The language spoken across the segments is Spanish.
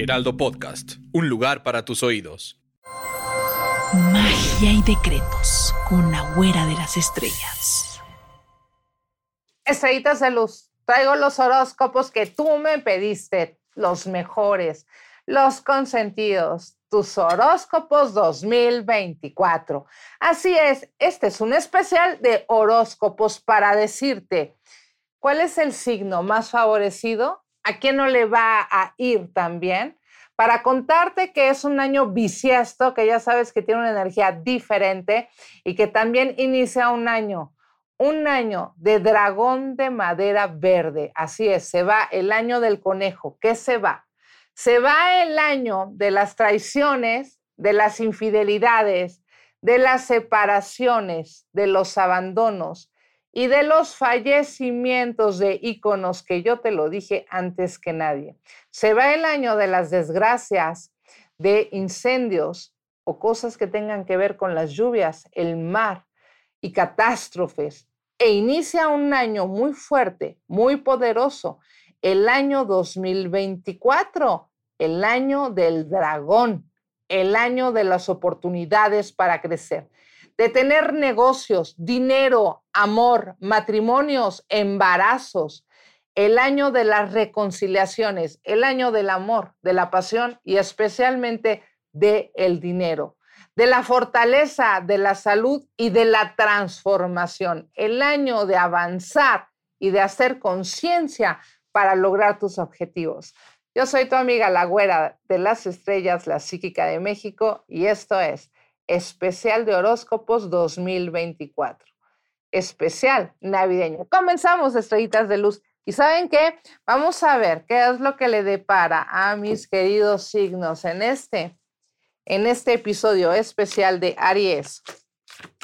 Heraldo Podcast, un lugar para tus oídos. Magia y decretos con la güera de las estrellas. Estrellitas de luz, traigo los horóscopos que tú me pediste, los mejores, los consentidos, tus horóscopos 2024. Así es, este es un especial de horóscopos para decirte cuál es el signo más favorecido, a quién no le va a ir también, para contarte que es un año bisiesto, que ya sabes que tiene una energía diferente y que también inicia un año, un año de dragón de madera verde. Así es, se va el año del conejo. ¿Qué se va? Se va el año de las traiciones, de las infidelidades, de las separaciones, de los abandonos y de los fallecimientos de íconos que yo te lo dije antes que nadie. Se va el año de las desgracias, de incendios o cosas que tengan que ver con las lluvias, el mar y catástrofes. E inicia un año muy fuerte, muy poderoso, el año 2024, el año del dragón, el año de las oportunidades para crecer, de tener negocios, dinero, amor, matrimonios, embarazos, el año de las reconciliaciones, el año del amor, de la pasión y especialmente del el dinero, de la fortaleza, de la salud y de la transformación, el año de avanzar y de hacer conciencia para lograr tus objetivos. Yo soy tu amiga la güera de las estrellas, la psíquica de México, y esto es Especial de Horóscopos 2024. Especial navideño. Comenzamos, estrellitas de luz. ¿Y saben qué? Vamos a ver qué es lo que le depara a mis queridos signos en este, en este episodio especial de Aries.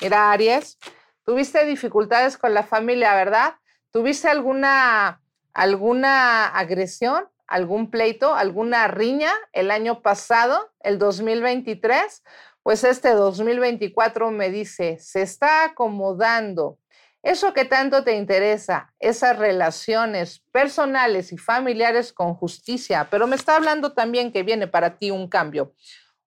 Mira, Aries, tuviste dificultades con la familia, ¿verdad? ¿Tuviste alguna alguna agresión, algún pleito, alguna riña el año pasado, el 2023, pues este 2024 me dice, se está acomodando eso que tanto te interesa, esas relaciones personales y familiares con justicia, pero me está hablando también que viene para ti un cambio,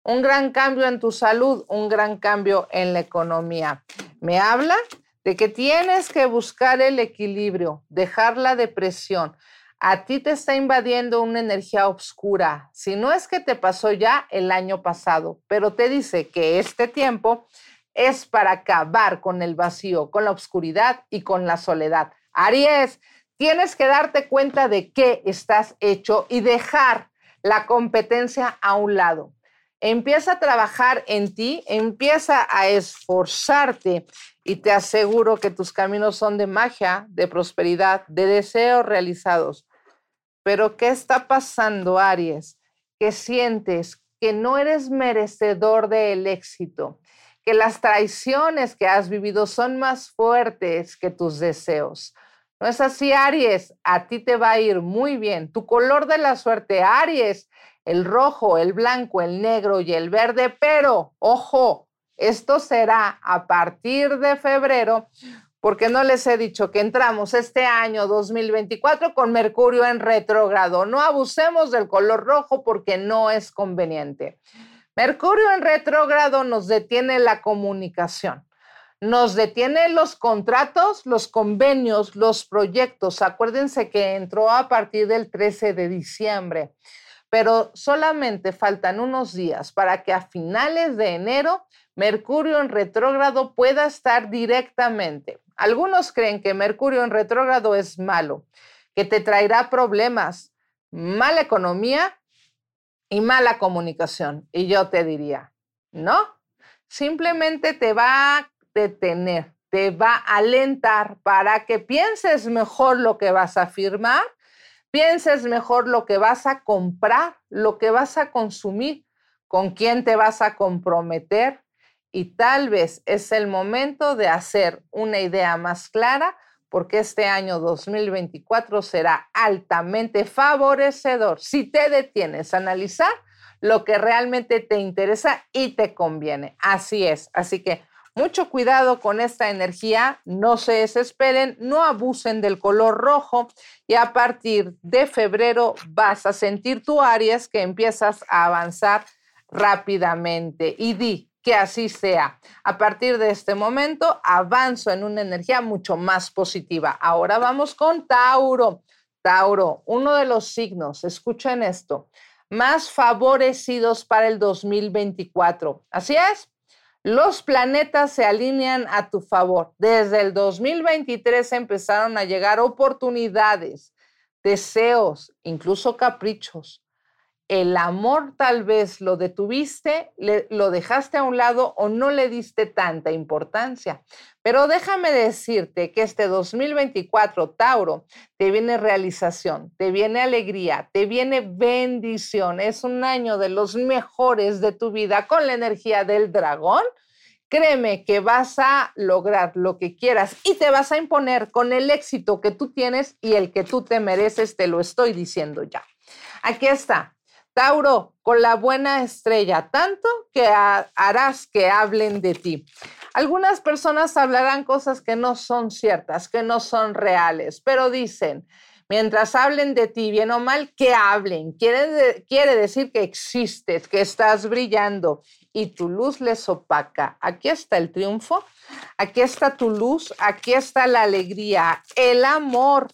un gran cambio en tu salud, un gran cambio en la economía. Me habla de que tienes que buscar el equilibrio, dejar la depresión. A ti te está invadiendo una energía oscura. Si no es que te pasó ya el año pasado, pero te dice que este tiempo es para acabar con el vacío, con la oscuridad y con la soledad. Aries, tienes que darte cuenta de qué estás hecho y dejar la competencia a un lado. Empieza a trabajar en ti, empieza a esforzarte y te aseguro que tus caminos son de magia, de prosperidad, de deseos realizados. Pero ¿qué está pasando, Aries? Que sientes que no eres merecedor del éxito, que las traiciones que has vivido son más fuertes que tus deseos. No es así, Aries, a ti te va a ir muy bien. Tu color de la suerte, Aries, el rojo, el blanco, el negro y el verde, pero ojo, esto será a partir de febrero, porque no les he dicho que entramos este año 2024 con Mercurio en retrógrado. No abusemos del color rojo porque no es conveniente. Mercurio en retrógrado nos detiene la comunicación nos detiene los contratos, los convenios, los proyectos. Acuérdense que entró a partir del 13 de diciembre pero solamente faltan unos días para que a finales de enero Mercurio en retrógrado pueda estar directamente. Algunos creen que Mercurio en retrógrado es malo, que te traerá problemas, mala economía y mala comunicación. Y yo te diría, no, simplemente te va a detener, te va a alentar para que pienses mejor lo que vas a firmar, pienses mejor lo que vas a comprar, lo que vas a consumir, con quién te vas a comprometer y tal vez es el momento de hacer una idea más clara porque este año 2024 será altamente favorecedor si te detienes a analizar lo que realmente te interesa y te conviene. Así es. Así que mucho cuidado con esta energía, no se desesperen, no abusen del color rojo y a partir de febrero vas a sentir tu Aries que empiezas a avanzar rápidamente y di que así sea. A partir de este momento avanzo en una energía mucho más positiva. Ahora vamos con Tauro. Tauro, uno de los signos, escuchen esto, más favorecidos para el 2024. Así es, los planetas se alinean a tu favor. Desde el 2023 empezaron a llegar oportunidades, deseos, incluso caprichos el amor tal vez lo detuviste, lo dejaste a un lado o no le diste tanta importancia. Pero déjame decirte que este 2024, Tauro, te viene realización, te viene alegría, te viene bendición. Es un año de los mejores de tu vida con la energía del dragón. Créeme que vas a lograr lo que quieras y te vas a imponer con el éxito que tú tienes y el que tú te mereces, te lo estoy diciendo ya. Aquí está, Tauro, con la buena estrella, tanto que harás que hablen de ti. Algunas personas hablarán cosas que no son ciertas, que no son reales, pero dicen, mientras hablen de ti, bien o mal, que hablen. Quiere, quiere decir que existes, que estás brillando y tu luz les opaca. Aquí está el triunfo, aquí está tu luz, aquí está la alegría, el amor.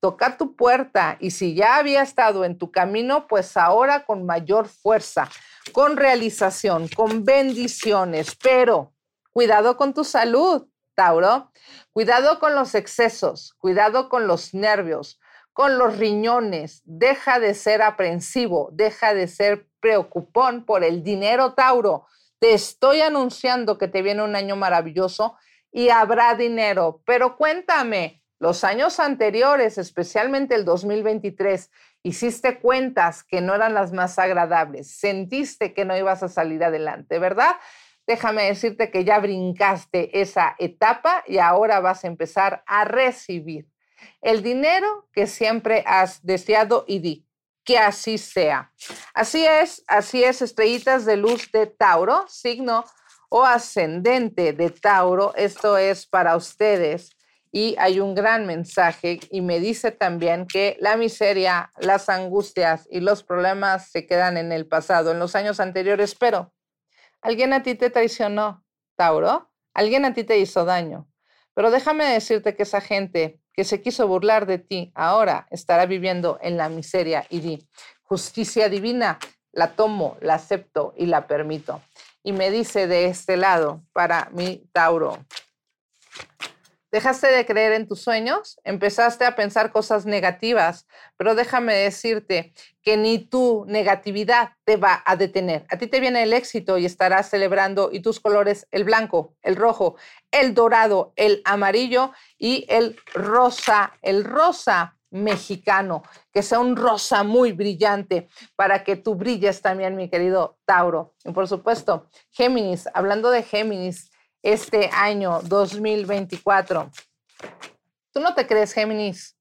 Toca tu puerta y si ya había estado en tu camino, pues ahora con mayor fuerza, con realización, con bendiciones, pero cuidado con tu salud, Tauro. Cuidado con los excesos, cuidado con los nervios, con los riñones. Deja de ser aprensivo, deja de ser preocupón por el dinero, Tauro. Te estoy anunciando que te viene un año maravilloso y habrá dinero, pero cuéntame, los años anteriores, especialmente el 2023, hiciste cuentas que no eran las más agradables, sentiste que no ibas a salir adelante, ¿verdad? Déjame decirte que ya brincaste esa etapa y ahora vas a empezar a recibir el dinero que siempre has deseado y di que así sea. Así es, así es, estrellitas de luz de Tauro, signo o ascendente de Tauro. Esto es para ustedes y hay un gran mensaje y me dice también que la miseria, las angustias y los problemas se quedan en el pasado, en los años anteriores, pero alguien a ti te traicionó, Tauro, alguien a ti te hizo daño. Pero déjame decirte que esa gente que se quiso burlar de ti, ahora estará viviendo en la miseria y di, justicia divina, la tomo, la acepto y la permito. Y me dice de este lado, para mi Tauro, Dejaste de creer en tus sueños, empezaste a pensar cosas negativas, pero déjame decirte que ni tu negatividad te va a detener. A ti te viene el éxito y estarás celebrando y tus colores, el blanco, el rojo, el dorado, el amarillo y el rosa, el rosa mexicano, que sea un rosa muy brillante para que tú brilles también, mi querido Tauro. Y por supuesto, Géminis, hablando de Géminis, este año 2024. Tú no te crees, Géminis,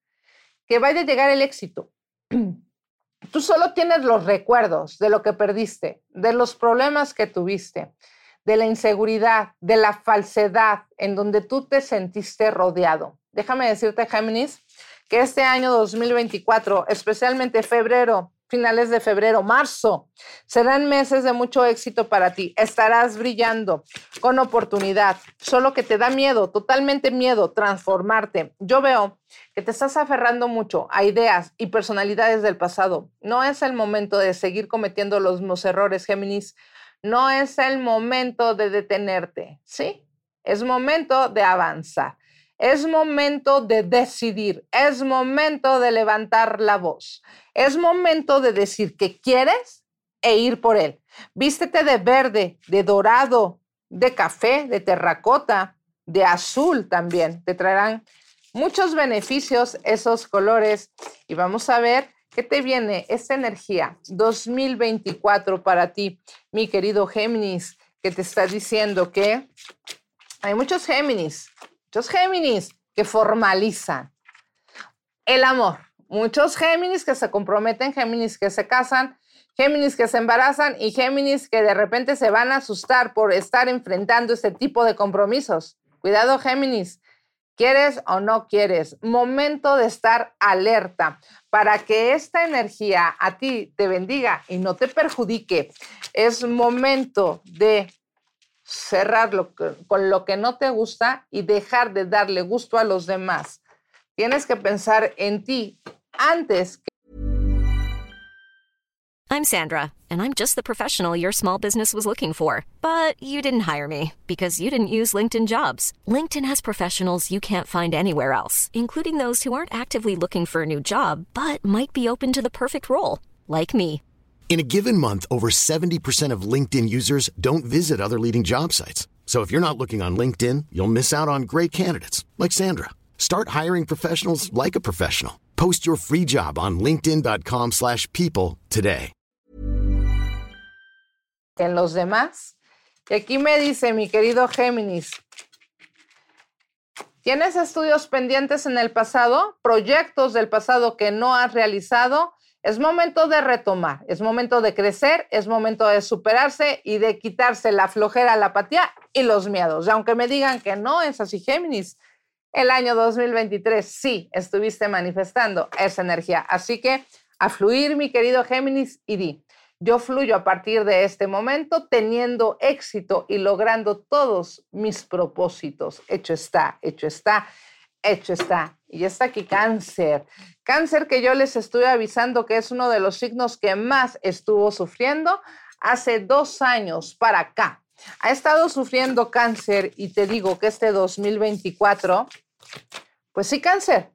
que vaya a llegar el éxito. Tú solo tienes los recuerdos de lo que perdiste, de los problemas que tuviste, de la inseguridad, de la falsedad en donde tú te sentiste rodeado. Déjame decirte, Géminis, que este año 2024, especialmente febrero, finales de febrero, marzo. Serán meses de mucho éxito para ti. Estarás brillando con oportunidad, solo que te da miedo, totalmente miedo, transformarte. Yo veo que te estás aferrando mucho a ideas y personalidades del pasado. No es el momento de seguir cometiendo los mismos errores, Géminis. No es el momento de detenerte, ¿sí? Es momento de avanzar. Es momento de decidir, es momento de levantar la voz, es momento de decir que quieres e ir por él. Vístete de verde, de dorado, de café, de terracota, de azul también. Te traerán muchos beneficios esos colores y vamos a ver qué te viene esta energía 2024 para ti, mi querido Géminis, que te está diciendo que hay muchos Géminis, muchos Géminis que formalizan el amor. Muchos Géminis que se comprometen, Géminis que se casan, Géminis que se embarazan y Géminis que de repente se van a asustar por estar enfrentando este tipo de compromisos. Cuidado, Géminis. ¿Quieres o no quieres? Momento de estar alerta para que esta energía a ti te bendiga y no te perjudique. Es momento de cerrar con lo que no te gusta y dejar de darle gusto a los demás. Tienes que pensar en ti antes que I'm Sandra, and I'm just the professional your small business was looking for. But you didn't hire me because you didn't use LinkedIn jobs. LinkedIn has professionals you can't find anywhere else, including those who aren't actively looking for a new job but might be open to the perfect role, like me. In a given month, over 70% of LinkedIn users don't visit other leading job sites. So if you're not looking on LinkedIn, you'll miss out on great candidates like Sandra. Start hiring professionals like a professional. Post your free job on linkedin.com/people today. En los demás. Y aquí me dice mi querido Géminis, ¿tienes estudios pendientes en el pasado? ¿Proyectos del pasado que no has realizado? Es momento de retomar, es momento de crecer, es momento de superarse y de quitarse la flojera, la apatía y los miedos. Y aunque me digan que no es así, Géminis, el año 2023 sí estuviste manifestando esa energía. Así que a fluir, mi querido Géminis, y di, yo fluyo a partir de este momento teniendo éxito y logrando todos mis propósitos. Hecho está, hecho está, hecho está. Y está aquí cáncer. Cáncer que yo les estoy avisando que es uno de los signos que más estuvo sufriendo hace dos años para acá. Ha estado sufriendo cáncer y te digo que este 2024, pues sí, cáncer,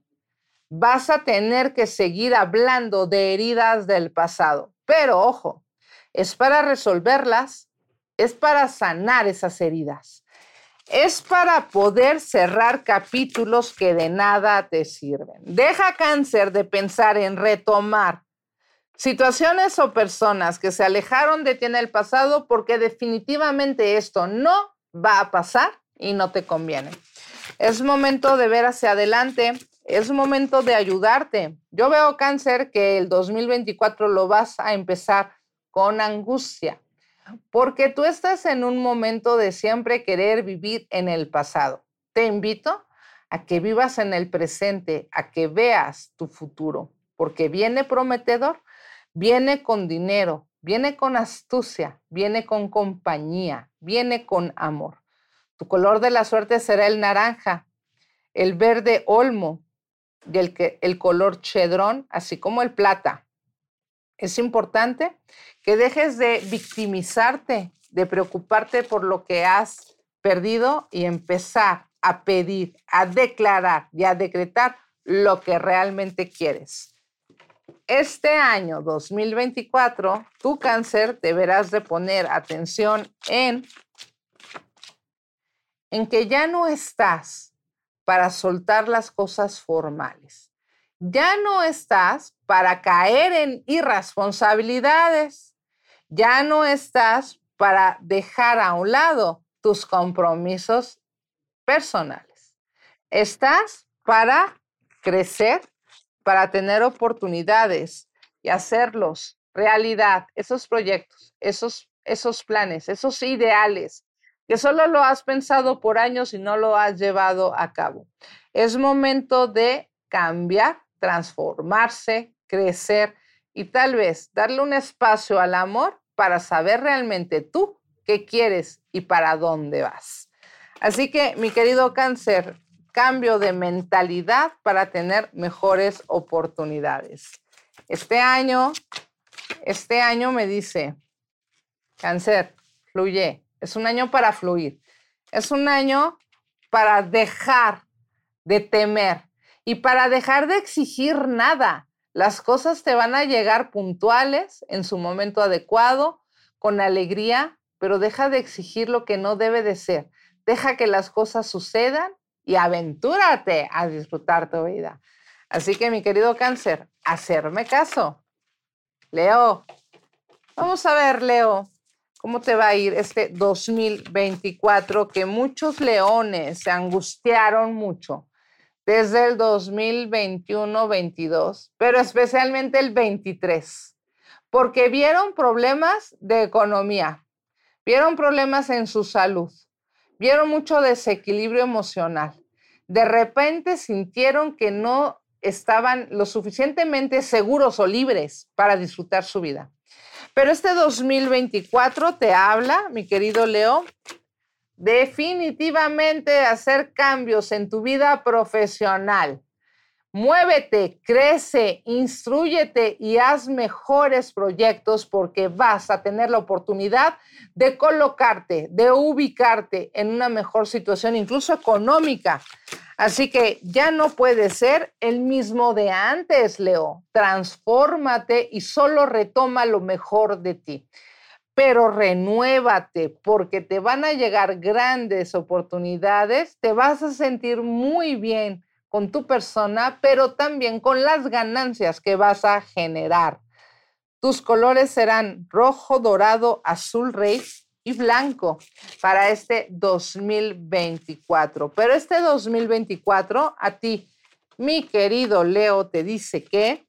vas a tener que seguir hablando de heridas del pasado. Pero ojo, es para resolverlas, es para sanar esas heridas es para poder cerrar capítulos que de nada te sirven. Deja cáncer de pensar en retomar situaciones o personas que se alejaron de ti en el pasado porque definitivamente esto no va a pasar y no te conviene. Es momento de ver hacia adelante, es momento de ayudarte. Yo veo cáncer que el 2024 lo vas a empezar con angustia, porque tú estás en un momento de siempre querer vivir en el pasado. Te invito a que vivas en el presente, a que veas tu futuro, porque viene prometedor, viene con dinero, viene con astucia, viene con compañía, viene con amor. Tu color de la suerte será el naranja, el verde olmo y el, el color chedrón, así como el plata. Es importante que dejes de victimizarte, de preocuparte por lo que has perdido y empezar a pedir, a declarar y a decretar lo que realmente quieres. Este año 2024, tu cáncer deberás de poner atención en, en que ya no estás para soltar las cosas formales ya no estás para caer en irresponsabilidades, ya no estás para dejar a un lado tus compromisos personales. Estás para crecer, para tener oportunidades y hacerlos realidad, esos proyectos, esos, esos planes, esos ideales que solo lo has pensado por años y no lo has llevado a cabo. Es momento de cambiar transformarse, crecer y tal vez darle un espacio al amor para saber realmente tú qué quieres y para dónde vas. Así que, mi querido cáncer, cambio de mentalidad para tener mejores oportunidades. Este año, este año me dice, cáncer, fluye. Es un año para fluir. Es un año para dejar de temer, y para dejar de exigir nada. Las cosas te van a llegar puntuales, en su momento adecuado, con alegría, pero deja de exigir lo que no debe de ser. deja que las cosas sucedan y aventúrate a disfrutar tu vida. Así que mi querido cáncer, hacerme caso. Leo, vamos a ver, Leo, cómo te va a ir este 2024 que muchos leones se angustiaron mucho desde el 2021-22, pero especialmente el 23, porque vieron problemas de economía, vieron problemas en su salud, vieron mucho desequilibrio emocional. De repente sintieron que no estaban lo suficientemente seguros o libres para disfrutar su vida. Pero este 2024 te habla, mi querido Leo, definitivamente hacer cambios en tu vida profesional. Muévete, crece, instruyete y haz mejores proyectos porque vas a tener la oportunidad de colocarte, de ubicarte en una mejor situación, incluso económica. Así que ya no puedes ser el mismo de antes, Leo. Transfórmate y solo retoma lo mejor de ti pero renuévate porque te van a llegar grandes oportunidades, te vas a sentir muy bien con tu persona, pero también con las ganancias que vas a generar. Tus colores serán rojo, dorado, azul rey y blanco para este 2024. Pero este 2024 a ti, mi querido Leo, te dice que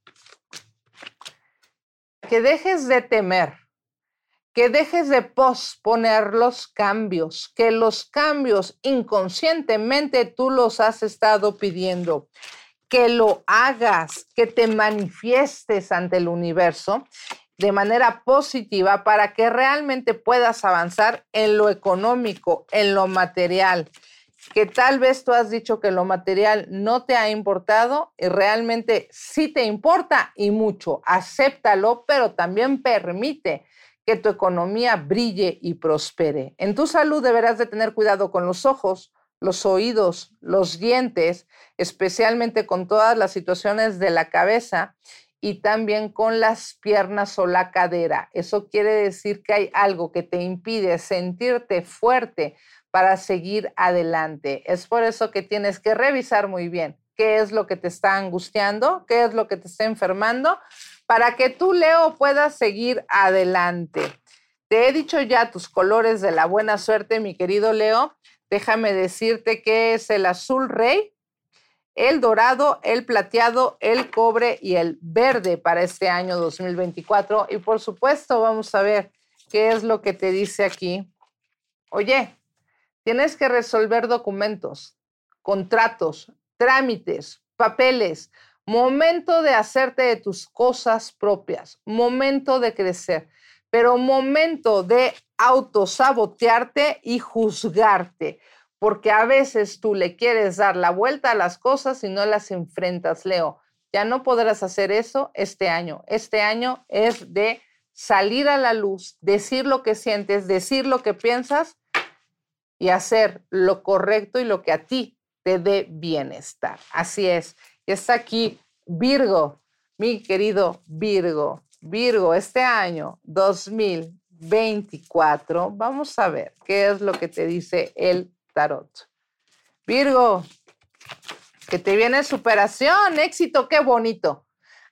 que dejes de temer que dejes de posponer los cambios, que los cambios inconscientemente tú los has estado pidiendo, que lo hagas, que te manifiestes ante el universo de manera positiva para que realmente puedas avanzar en lo económico, en lo material, que tal vez tú has dicho que lo material no te ha importado y realmente sí te importa y mucho. Acéptalo, pero también permite que tu economía brille y prospere. En tu salud deberás de tener cuidado con los ojos, los oídos, los dientes, especialmente con todas las situaciones de la cabeza y también con las piernas o la cadera. Eso quiere decir que hay algo que te impide sentirte fuerte para seguir adelante. Es por eso que tienes que revisar muy bien qué es lo que te está angustiando, qué es lo que te está enfermando para que tú, Leo, puedas seguir adelante. Te he dicho ya tus colores de la buena suerte, mi querido Leo. Déjame decirte que es el azul rey, el dorado, el plateado, el cobre y el verde para este año 2024. Y por supuesto, vamos a ver qué es lo que te dice aquí. Oye, tienes que resolver documentos, contratos, trámites, papeles, Momento de hacerte de tus cosas propias, momento de crecer, pero momento de autosabotearte y juzgarte, porque a veces tú le quieres dar la vuelta a las cosas y no las enfrentas, Leo. Ya no podrás hacer eso este año. Este año es de salir a la luz, decir lo que sientes, decir lo que piensas y hacer lo correcto y lo que a ti te dé bienestar. Así es está aquí Virgo, mi querido Virgo. Virgo, este año 2024, vamos a ver qué es lo que te dice el tarot. Virgo, que te viene superación, éxito, qué bonito.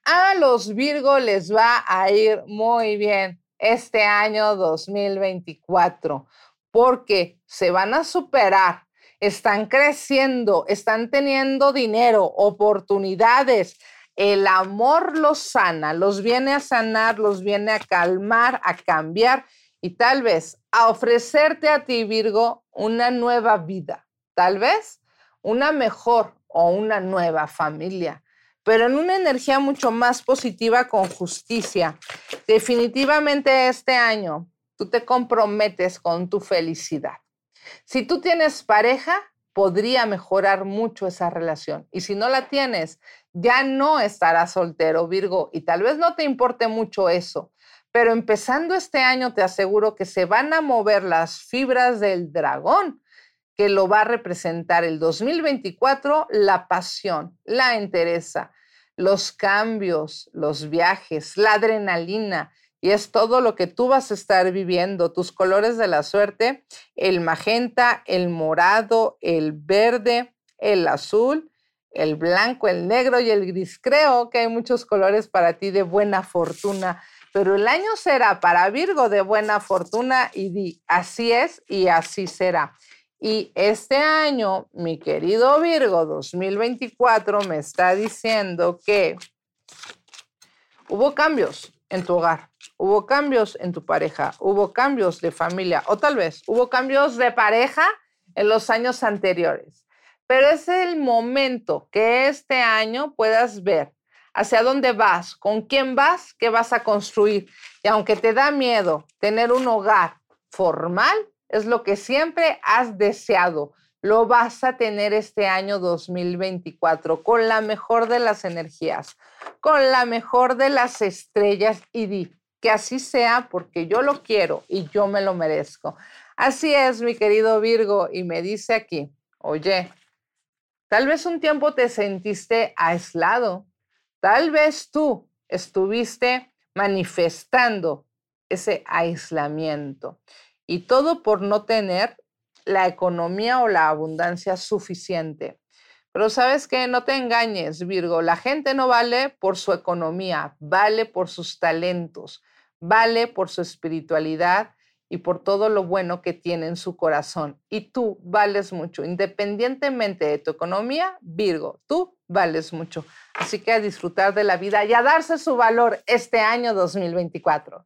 A los Virgo les va a ir muy bien este año 2024 porque se van a superar están creciendo, están teniendo dinero, oportunidades. El amor los sana, los viene a sanar, los viene a calmar, a cambiar y tal vez a ofrecerte a ti, Virgo, una nueva vida, tal vez una mejor o una nueva familia, pero en una energía mucho más positiva con justicia. Definitivamente este año tú te comprometes con tu felicidad. Si tú tienes pareja, podría mejorar mucho esa relación. Y si no la tienes, ya no estarás soltero, Virgo, y tal vez no te importe mucho eso. Pero empezando este año, te aseguro que se van a mover las fibras del dragón, que lo va a representar el 2024, la pasión, la entereza, los cambios, los viajes, la adrenalina, y es todo lo que tú vas a estar viviendo. Tus colores de la suerte, el magenta, el morado, el verde, el azul, el blanco, el negro y el gris. Creo que hay muchos colores para ti de buena fortuna, pero el año será para Virgo de buena fortuna y di, así es y así será. Y este año, mi querido Virgo 2024 me está diciendo que hubo cambios en tu hogar hubo cambios en tu pareja, hubo cambios de familia o tal vez hubo cambios de pareja en los años anteriores. Pero es el momento que este año puedas ver hacia dónde vas, con quién vas, qué vas a construir. Y aunque te da miedo tener un hogar formal, es lo que siempre has deseado. Lo vas a tener este año 2024 con la mejor de las energías, con la mejor de las estrellas y di, que así sea porque yo lo quiero y yo me lo merezco. Así es, mi querido Virgo, y me dice aquí, oye, tal vez un tiempo te sentiste aislado, tal vez tú estuviste manifestando ese aislamiento y todo por no tener la economía o la abundancia suficiente. Pero sabes que no te engañes, Virgo, la gente no vale por su economía, vale por sus talentos vale por su espiritualidad y por todo lo bueno que tiene en su corazón. Y tú vales mucho, independientemente de tu economía, Virgo, tú vales mucho. Así que a disfrutar de la vida y a darse su valor este año 2024.